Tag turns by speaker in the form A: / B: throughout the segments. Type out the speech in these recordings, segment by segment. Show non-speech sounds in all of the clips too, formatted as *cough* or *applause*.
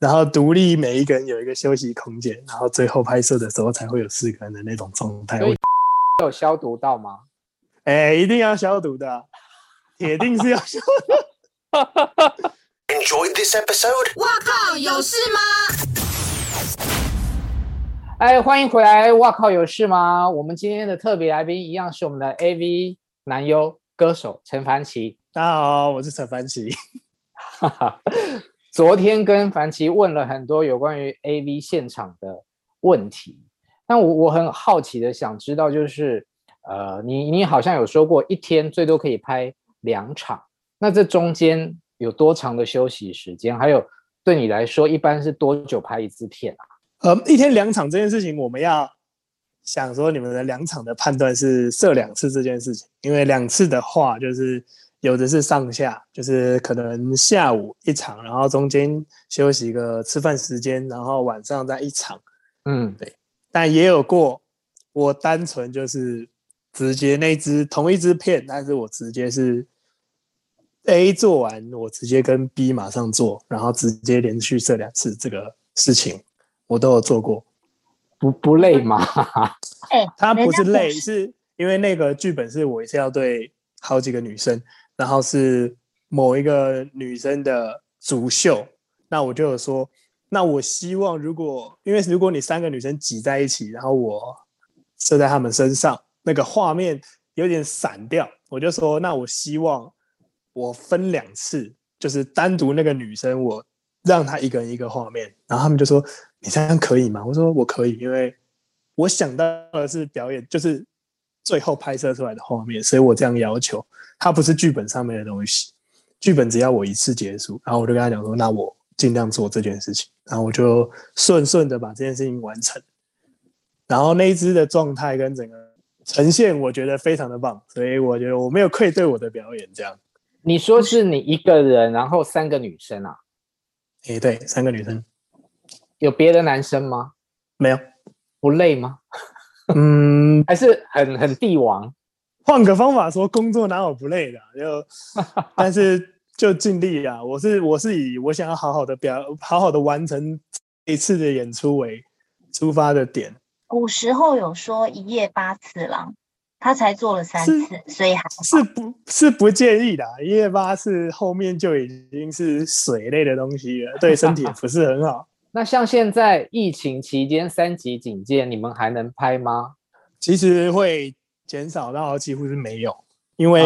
A: 然后独立每一个人有一个休息空间，然后最后拍摄的时候才会有四个人的那种状态。
B: 我有消毒到吗？
A: 哎，一定要消毒的，铁定是要消毒。
C: Enjoy this episode。
D: 哇靠，有事吗？
B: 哎，欢迎回来！哇靠，有事吗？我们今天的特别来宾一样是我们的 AV 男优歌手陈凡奇。
A: 大家好，我是陈凡奇。
B: 哈哈。昨天跟凡奇问了很多有关于 AV 现场的问题，但我我很好奇的想知道，就是呃，你你好像有说过一天最多可以拍两场，那这中间有多长的休息时间？还有对你来说，一般是多久拍一次片啊？
A: 呃，一天两场这件事情，我们要想说你们的两场的判断是射两次这件事情，因为两次的话就是。有的是上下，就是可能下午一场，然后中间休息一个吃饭时间，然后晚上再一场。嗯，对。但也有过，我单纯就是直接那支同一支片，但是我直接是 A 做完，我直接跟 B 马上做，然后直接连续射两次这个事情，我都有做过。
B: 不不累吗？
A: 哎、欸，他不是累，是因为那个剧本是我一次要对好几个女生。然后是某一个女生的足秀，那我就有说，那我希望如果，因为如果你三个女生挤在一起，然后我射在她们身上，那个画面有点散掉，我就说，那我希望我分两次，就是单独那个女生，我让她一个人一个画面，然后他们就说，你这样可以吗？我说我可以，因为我想到的是表演，就是。最后拍摄出来的画面，所以我这样要求，它不是剧本上面的东西。剧本只要我一次结束，然后我就跟他讲说，那我尽量做这件事情，然后我就顺顺的把这件事情完成。然后那一只的状态跟整个呈现，我觉得非常的棒，所以我觉得我没有愧对我的表演。这样，
B: 你说是你一个人，然后三个女生啊？
A: 诶，对，三个女生，
B: 有别的男生吗？
A: 没有，
B: 不累吗？
A: 嗯，
B: 还是很很帝王。
A: 换个方法说，工作哪有不累的？就，*laughs* 但是就尽力啊。我是我是以我想要好好的表，好好的完成一次的演出为出发的点。
E: 古时候有说一夜八次郎，他才做了三次，所以还
A: 是不是不建议的。一夜八次后面就已经是水类的东西了，对身体不是很好。
B: 那像现在疫情期间三级警戒，你们还能拍吗？
A: 其实会减少到几乎是没有，因为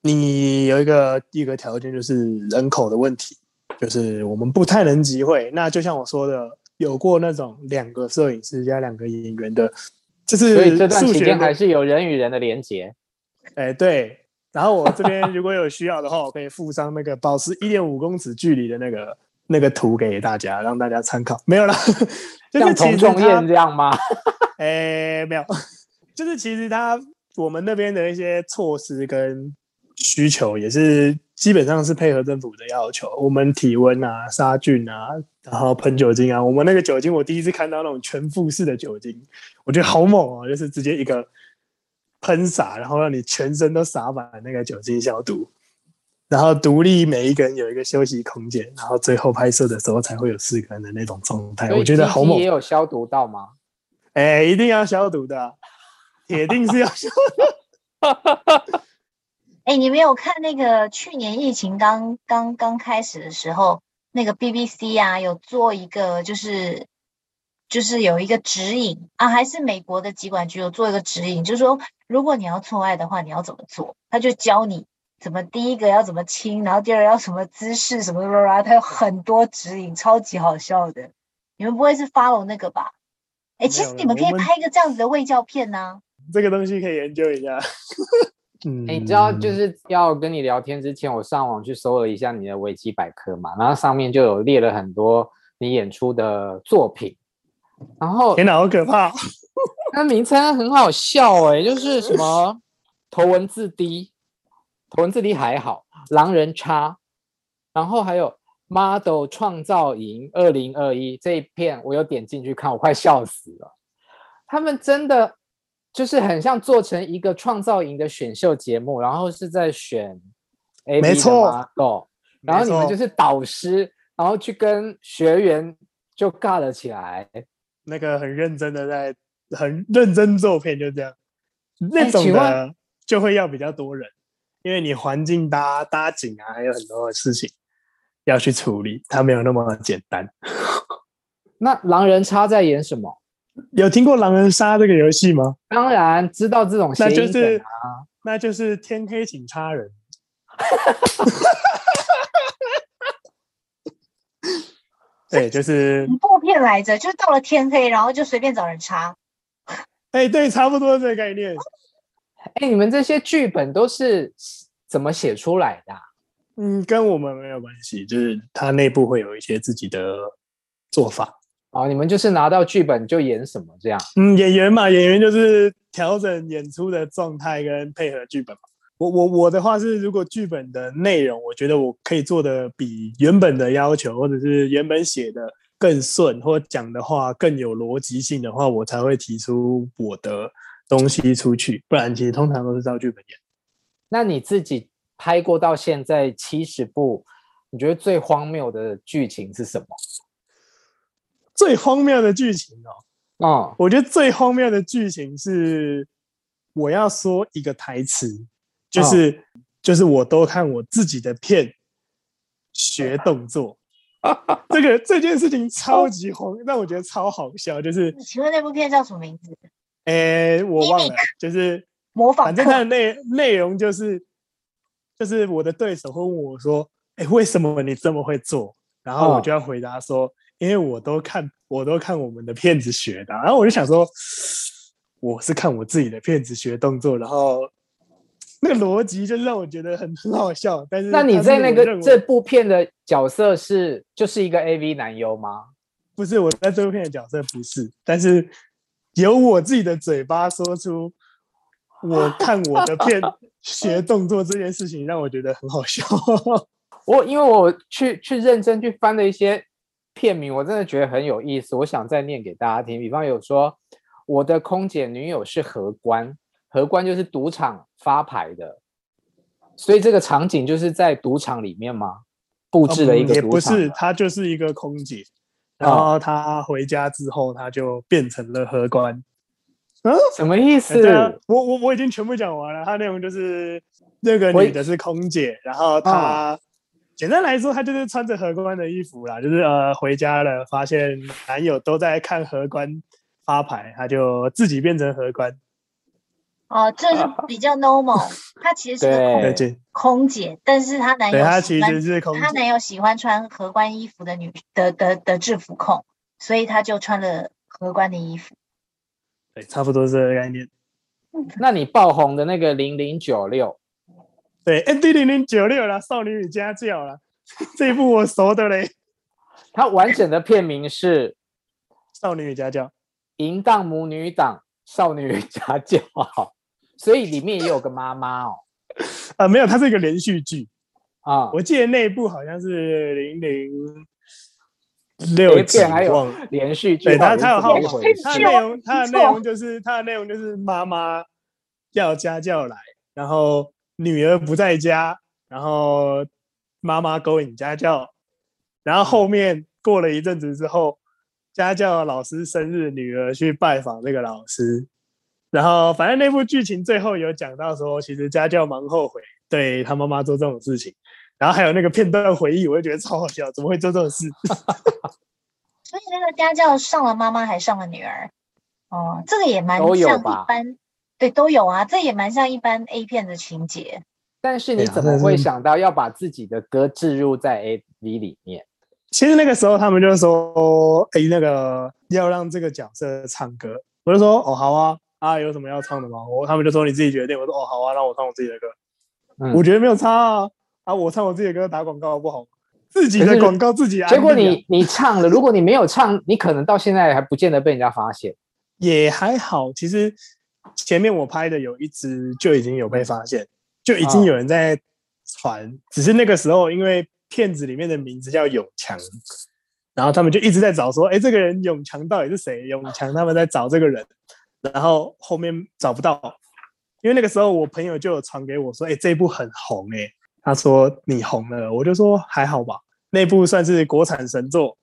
A: 你有一个一个条件就是人口的问题，就是我们不太能集会。那就像我说的，有过那种两个摄影师加两个演员的，就是
B: 所以这段期间还是有人与人的连接。
A: 哎，对。然后我这边如果有需要的话，我可以附上那个保持一点五公尺距离的那个。那个图给大家，让大家参考。没有啦，
B: 像童仲彦这样吗？
A: 哎、欸，没有，就是其实他我们那边的一些措施跟需求也是基本上是配合政府的要求。我们体温啊、杀菌啊，然后喷酒精啊。我们那个酒精，我第一次看到那种全覆式的酒精，我觉得好猛啊！就是直接一个喷洒，然后让你全身都洒满那个酒精消毒。然后独立每一个人有一个休息空间，然后最后拍摄的时候才会有四个人的那种状态。我觉得好猛。
B: 也有消毒到吗？
A: 哎，一定要消毒的，铁定是要消毒。*laughs*
E: 哎，你没有看那个去年疫情刚刚刚开始的时候，那个 BBC 啊有做一个就是就是有一个指引啊，还是美国的疾管局有做一个指引，就是说如果你要做爱的话，你要怎么做？他就教你。怎么第一个要怎么亲，然后第二个要什么姿势什么什么，它有很多指引，超级好笑的。你们不会是 follow 那个吧？哎，其实你们可以拍一个这样子的卫教片呢、啊。
A: 这个东西可以研究一下。
B: 嗯，你知道就是要跟你聊天之前，我上网去搜了一下你的维基百科嘛，然后上面就有列了很多你演出的作品。然后
A: 天哪，好可怕！
B: 那名称很好笑哎、欸，就是什么 *laughs* 头文字 D。文字里还好，狼人叉，然后还有 model 创造营二零二一这一片，我有点进去看，我快笑死了。他们真的就是很像做成一个创造营的选秀节目，然后是在选 A B 的 model，然后你们就是导师，然后去跟学员就尬了起来。
A: 那个很认真的在很认真做片，就这样。那种的就会要比较多人，因为你环境搭搭景啊，还有很多的事情要去处理，它没有那么简单。*laughs*
B: 那狼人杀在演什么？
A: 有听过狼人杀这个游戏吗？
B: 当然知道这种、啊，
A: 那就是那就是天黑请杀人。*laughs* 对，就是
E: 一部片来着，就是到了天黑，然后就随便找人插。
A: 哎，对，差不多这个概念。
B: 哎，你们这些剧本都是怎么写出来的啊？
A: 嗯，跟我们没有关系，就是他内部会有一些自己的做法。
B: 哦，你们就是拿到剧本就演什么这样？
A: 嗯，演员嘛，演员就是调整演出的状态跟配合剧本嘛。我我我的话是，如果剧本的内容，我觉得我可以做的比原本的要求，或者是原本写的更顺，或讲的话更有逻辑性的话，我才会提出我的东西出去。不然，其实通常都是照剧本演。
B: 那你自己拍过到现在七十部，你觉得最荒谬的剧情是什么？
A: 最荒谬的剧情哦，
B: 哦，
A: 我觉得最荒谬的剧情是我要说一个台词。就是、哦、就是我都看我自己的片学动作，*laughs* 这个这件事情超级红，*laughs* 让我觉得超好笑。就是，
E: 请问那部片叫什么名字？
A: 哎，我忘了。就是
E: 模仿，
A: 反正它的内内容就是，就是我的对手会问我说：“哎，为什么你这么会做？”然后我就要回答说：“哦、因为我都看我都看我们的片子学的。”然后我就想说，我是看我自己的片子学动作，然后。那个逻辑就让我觉得很很好笑，但是
B: 那你在那个这部片的角色是就是一个 AV 男优吗？
A: 不是，我在这部片的角色不是，但是由我自己的嘴巴说出我 *laughs* 看我的片学动作这件事情，让我觉得很好笑。*laughs*
B: 我因为我去去认真去翻了一些片名，我真的觉得很有意思，我想再念给大家听。比方有说我的空姐女友是荷官。荷官就是赌场发牌的，所以这个场景就是在赌场里面吗？布置了一个？
A: 也不是，他就是一个空姐，然后他回家之后，他就变成了荷官。嗯，
B: 什么意思？
A: 我我我已经全部讲完了。他内容就是那个女的是空姐，然后她简单来说，她就是穿着荷官的衣服啦，就是呃回家了，发现男友都在看荷官发牌，她就自己变成荷官。
E: 哦，这是 *laughs* 比较 normal。她其实是个空空姐，但是她男友
A: 她其实是空姐，
E: 她男友喜欢穿荷官衣服的女的的的制服控，所以她就穿了荷官的衣服。
A: 对，差不多这个概念。*laughs*
B: 那你爆红的那个零零九六，
A: 对，N D 零零九六啦，少女与家教啦，这一部我熟的嘞。
B: 它完整的片名是《
A: 少女与家教》，
B: 淫荡母女档，少女与家教。*laughs* 所以里面也有个妈妈哦，
A: 啊，*laughs* 没有，它是一个连续剧
B: 啊。
A: 我记得那一部好像是零零六集，
B: 还有连续剧。
A: 对，它它有号码，它的内容，它的内容就是它的内容就是妈妈叫家教来，然后女儿不在家，然后妈妈勾引家教，然后后面过了一阵子之后，家教老师生日，女儿去拜访那个老师。然后，反正那部剧情最后有讲到说，其实家教蛮后悔对他妈妈做这种事情。然后还有那个片段回忆，我就觉得超好笑，怎么会做这种事？*laughs*
E: 所以那个家教上了妈妈，还上了女儿。哦，这个也蛮像一般，对，都有啊。这也蛮像一般 A 片的情节。
B: 但是你怎么会想到要把自己的歌置入在 AV 里面？
A: 其实那个时候他们就说：“哎，那个要让这个角色唱歌。”我就说：“哦，好啊。”啊，有什么要唱的吗？我他们就说你自己决定。我说哦，好啊，让我唱我自己的歌。嗯、我觉得没有差啊。啊，我唱我自己的歌打广告不好？自己的广告自己、啊。
B: 结果你你唱了，如果你没有唱，你可能到现在还不见得被人家发现。
A: 也还好，其实前面我拍的有一支就已经有被发现，就已经有人在传。哦、只是那个时候，因为片子里面的名字叫永强，然后他们就一直在找说，哎，这个人永强到底是谁？永强他们在找这个人。然后后面找不到，因为那个时候我朋友就有传给我说：“哎，这一部很红哎。”他说：“你红了。”我就说：“还好吧。”那部算是国产神作，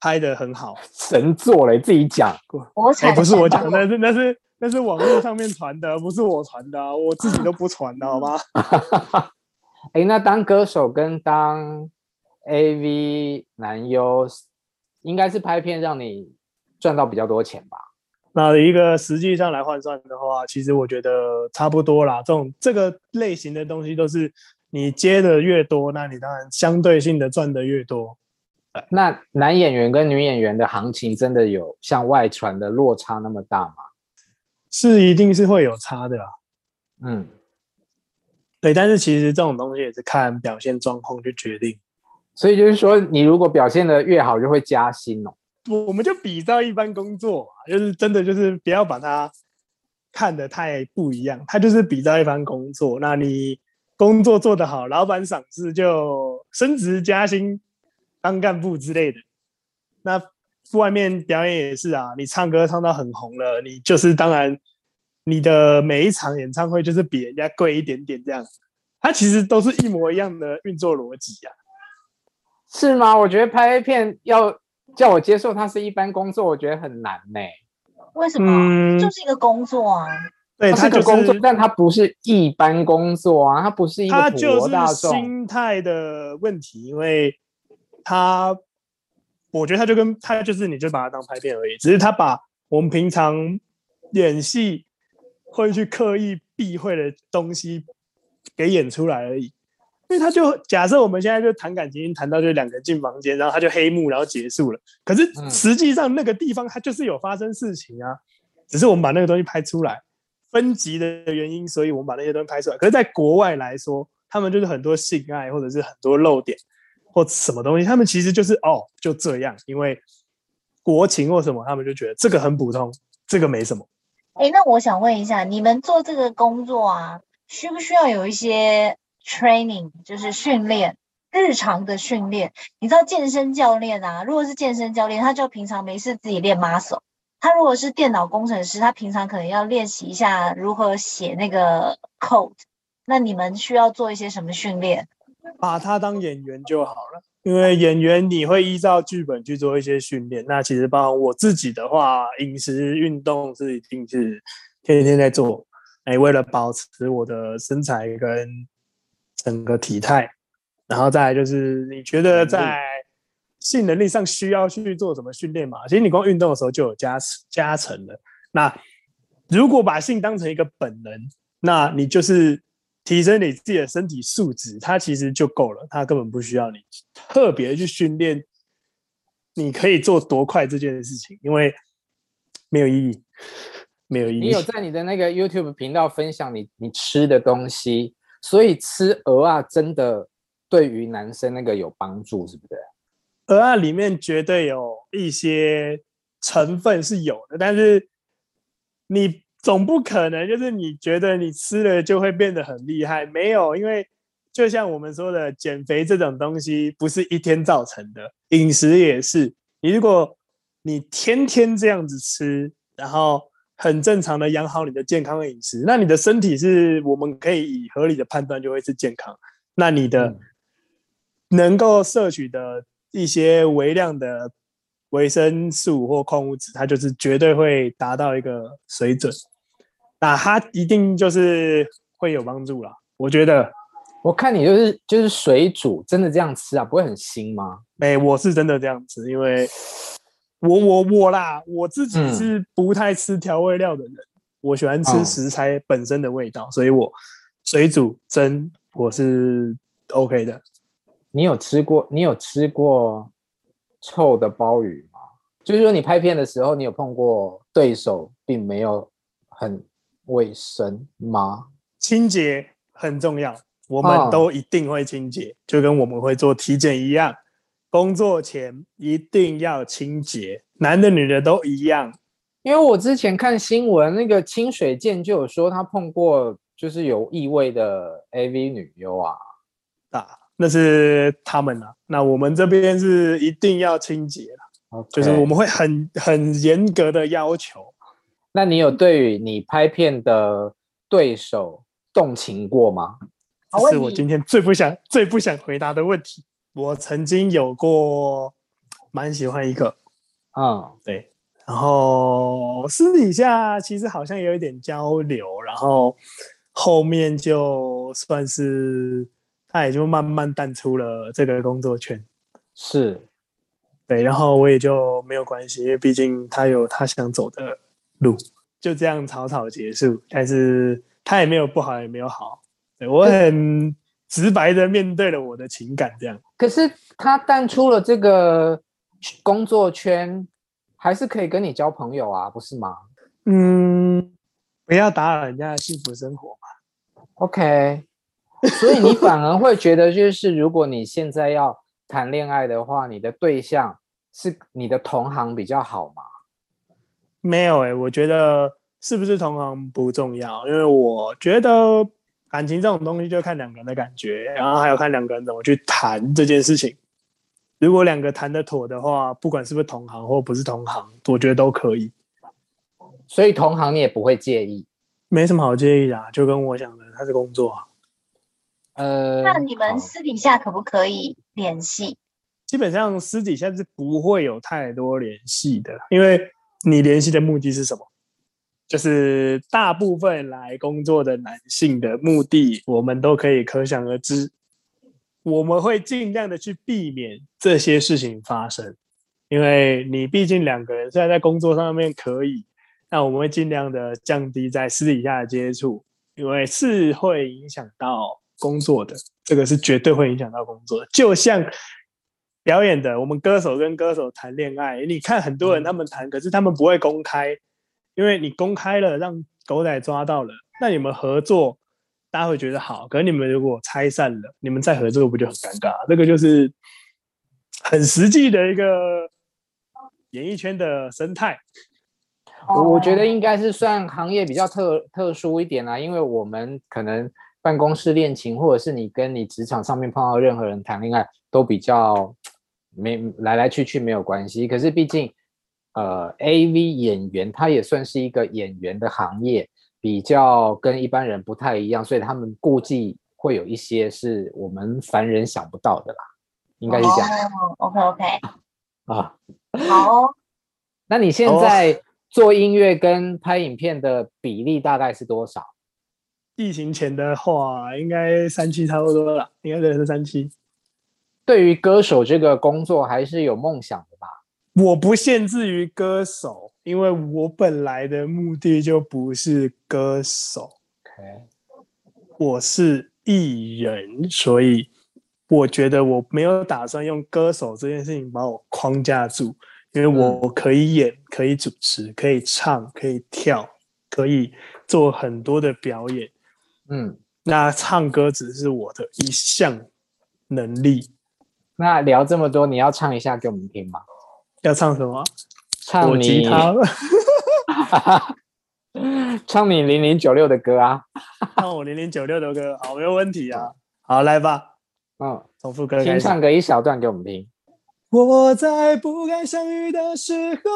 A: 拍得很好。
B: 神作嘞，自己讲。
E: 国产、
A: 欸、不是我讲，那是那是那是网络上面传的，不是我传的、啊，我自己都不传的，好吗？*laughs*
B: 哎、欸，那当歌手跟当 AV 男优，应该是拍片让你赚到比较多钱吧？
A: 那一个实际上来换算的话，其实我觉得差不多啦。这种这个类型的东西都是你接的越多，那你当然相对性的赚的越多。
B: 那男演员跟女演员的行情真的有像外传的落差那么大吗？
A: 是，一定是会有差的啦。
B: 嗯，
A: 对，但是其实这种东西也是看表现状况去决定。
B: 所以就是说，你如果表现得越好，就会加薪哦。
A: 我们就比照一般工作，就是真的就是不要把它看得太不一样，它就是比照一般工作。那你工作做得好，老板赏识就升职加薪、当干部之类的。那外面表演也是啊，你唱歌唱到很红了，你就是当然你的每一场演唱会就是比人家贵一点点这样。它其实都是一模一样的运作逻辑啊，
B: 是吗？我觉得拍片要。叫我接受它是一般工作，我觉得很难呢、欸。
E: 为什么？嗯、就是一个工作啊。
A: 对，它、就是个工作，
B: 但它不是一般工作啊，它不是一个普罗大众。
A: 它就是心态的问题，因为它，我觉得它就跟它就是，你就把它当拍片而已。只是他把我们平常演戏会去刻意避讳的东西给演出来而已。因为他就假设我们现在就谈感情，谈到就两个人进房间，然后他就黑幕，然后结束了。可是实际上那个地方它就是有发生事情啊，只是我们把那个东西拍出来，分级的原因，所以我们把那些东西拍出来。可是，在国外来说，他们就是很多性爱或者是很多漏点或什么东西，他们其实就是哦就这样，因为国情或什么，他们就觉得这个很普通，这个没什么。
E: 哎，那我想问一下，你们做这个工作啊，需不需要有一些？Training 就是训练，日常的训练。你知道健身教练啊，如果是健身教练，他就平常没事自己练 muscle。他如果是电脑工程师，他平常可能要练习一下如何写那个 code。那你们需要做一些什么训练？
A: 把他当演员就好了，因为演员你会依照剧本去做一些训练。那其实包括我自己的话，饮食、运动是一定是天天在做。哎，为了保持我的身材跟整个体态，然后再来就是你觉得在性能力上需要去做什么训练嘛？其实你光运动的时候就有加加成了。那如果把性当成一个本能，那你就是提升你自己的身体素质，它其实就够了，它根本不需要你特别去训练。你可以做多快这件事情，因为没有意义，没有意义。
B: 你有在你的那个 YouTube 频道分享你你吃的东西？所以吃鹅啊，真的对于男生那个有帮助，是不是？
A: 鹅啊里面绝对有一些成分是有的，但是你总不可能就是你觉得你吃了就会变得很厉害，没有，因为就像我们说的，减肥这种东西不是一天造成的，饮食也是。你如果你天天这样子吃，然后。很正常的养好你的健康饮食，那你的身体是我们可以以合理的判断就会是健康。那你的能够摄取的一些微量的维生素或矿物质，它就是绝对会达到一个水准。那它一定就是会有帮助啦。我觉得，
B: 我看你就是就是水煮，真的这样吃啊，不会很腥吗？
A: 没，我是真的这样吃，因为。我我我啦，我自己是不太吃调味料的人，嗯、我喜欢吃食材本身的味道，哦、所以我水煮蒸我是 OK 的。
B: 你有吃过？你有吃过臭的鲍鱼吗？就是说你拍片的时候，你有碰过对手并没有很卫生吗？
A: 清洁很重要，我们都一定会清洁，哦、就跟我们会做体检一样。工作前一定要清洁，男的女的都一样。
B: 因为我之前看新闻，那个清水健就有说他碰过就是有异味的 AV 女优啊，
A: 啊，那是他们啊。那我们这边是一定要清洁.就是我们会很很严格的要求。
B: 那你有对于你拍片的对手动情过吗？
A: 这是我今天最不想最不想回答的问题。我曾经有过蛮喜欢一个，
B: 嗯，
A: 对，然后私底下其实好像有一点交流，然后后面就算是他也就慢慢淡出了这个工作圈，
B: 是，
A: 对，然后我也就没有关系，因为毕竟他有他想走的路，就这样草草结束。但是他也没有不好，也没有好，对，我很直白的面对了我的情感，这样。
B: 可是他淡出了这个工作圈，还是可以跟你交朋友啊，不是吗？
A: 嗯，不要打扰人家的幸福生活嘛。
B: OK，*laughs* 所以你反而会觉得，就是如果你现在要谈恋爱的话，你的对象是你的同行比较好吗？
A: 没有哎、欸，我觉得是不是同行不重要，因为我觉得。感情这种东西就看两个人的感觉，然后还有看两个人怎么去谈这件事情。如果两个谈得妥的话，不管是不是同行或不是同行，我觉得都可以。
B: 所以同行你也不会介意？
A: 没什么好介意的啊，就跟我讲的，他是工作啊。
B: 呃，
E: 那你们私底下可不可以联系？
A: 基本上私底下是不会有太多联系的，因为你联系的目的是什么？就是大部分来工作的男性的目的，我们都可以可想而知。我们会尽量的去避免这些事情发生，因为你毕竟两个人虽然在工作上面可以，那我们会尽量的降低在私底下的接触，因为是会影响到工作的，这个是绝对会影响到工作。就像表演的，我们歌手跟歌手谈恋爱，你看很多人他们谈，可是他们不会公开。因为你公开了，让狗仔抓到了，那你们合作，大家会觉得好。可是你们如果拆散了，你们再合作不就很尴尬？这个就是很实际的一个演艺圈的生态。
B: 我我觉得应该是算行业比较特特殊一点啦，因为我们可能办公室恋情，或者是你跟你职场上面碰到任何人谈恋爱，都比较没来来去去没有关系。可是毕竟。呃，AV 演员他也算是一个演员的行业，比较跟一般人不太一样，所以他们估计会有一些是我们凡人想不到的啦，应该是这样。
E: Oh, OK OK。
B: 啊，
E: 好哦。*laughs*
B: 那你现在做音乐跟拍影片的比例大概是多少？
A: 疫情前的话，应该三七差不多了，应该是三七。
B: 对于歌手这个工作，还是有梦想的吧？
A: 我不限制于歌手，因为我本来的目的就不是歌手。
B: OK，
A: 我是艺人，所以我觉得我没有打算用歌手这件事情把我框架住，因为我可以演，可以主持，可以唱，可以跳，可以做很多的表演。
B: 嗯，
A: 那唱歌只是我的一项能力。
B: 那聊这么多，你要唱一下给我们听吗？
A: 要唱什么？
B: 唱你，*laughs* 唱你零零九六的歌啊！
A: 唱我零零九六的歌，好，没有问题啊。好，来吧。
B: 嗯，
A: 重复歌开始。
B: 先唱个一小段给我们听。
A: 我在不该相遇的时候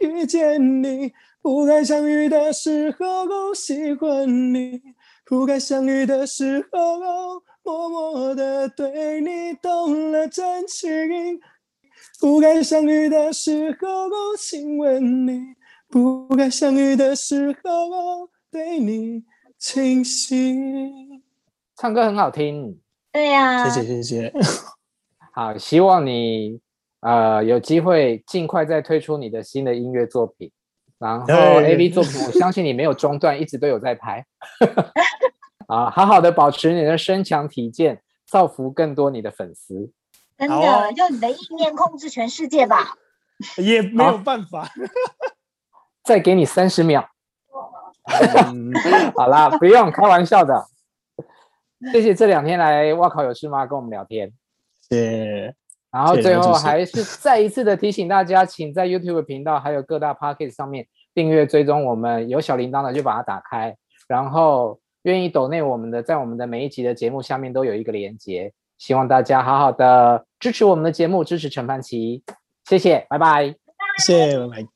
A: 遇见你，不该相遇的时候喜欢你，不该相遇的时候默默的对你动了真情。不该相遇的时候，我亲吻你；不该相遇的时候，我对你倾心。
B: 唱歌很好听，
E: 对呀、啊，
A: 谢谢谢谢。*laughs*
B: 好，希望你呃有机会尽快再推出你的新的音乐作品，然后 AV 作品，我相信你没有中断，一直都有在拍。*laughs* 啊，好好的保持你的身强体健，造福更多你的粉丝。
E: 真的，哦、用你的意念控制全世界吧，*laughs*
A: 也没有办法。*laughs*
B: 再给你三十秒。好啦，不用开玩笑的。谢谢这两天来哇靠有事吗？跟我们聊天。
A: 谢谢。
B: 然后最后还是再一次的提醒大家，请在 YouTube 频道还有各大 Pocket 上面订阅追踪我们，有小铃铛的就把它打开。然后愿意抖内我们的，在我们的每一集的节目下面都有一个连接。希望大家好好的支持我们的节目，支持陈凡奇，谢谢，拜拜，
A: 谢谢，拜拜。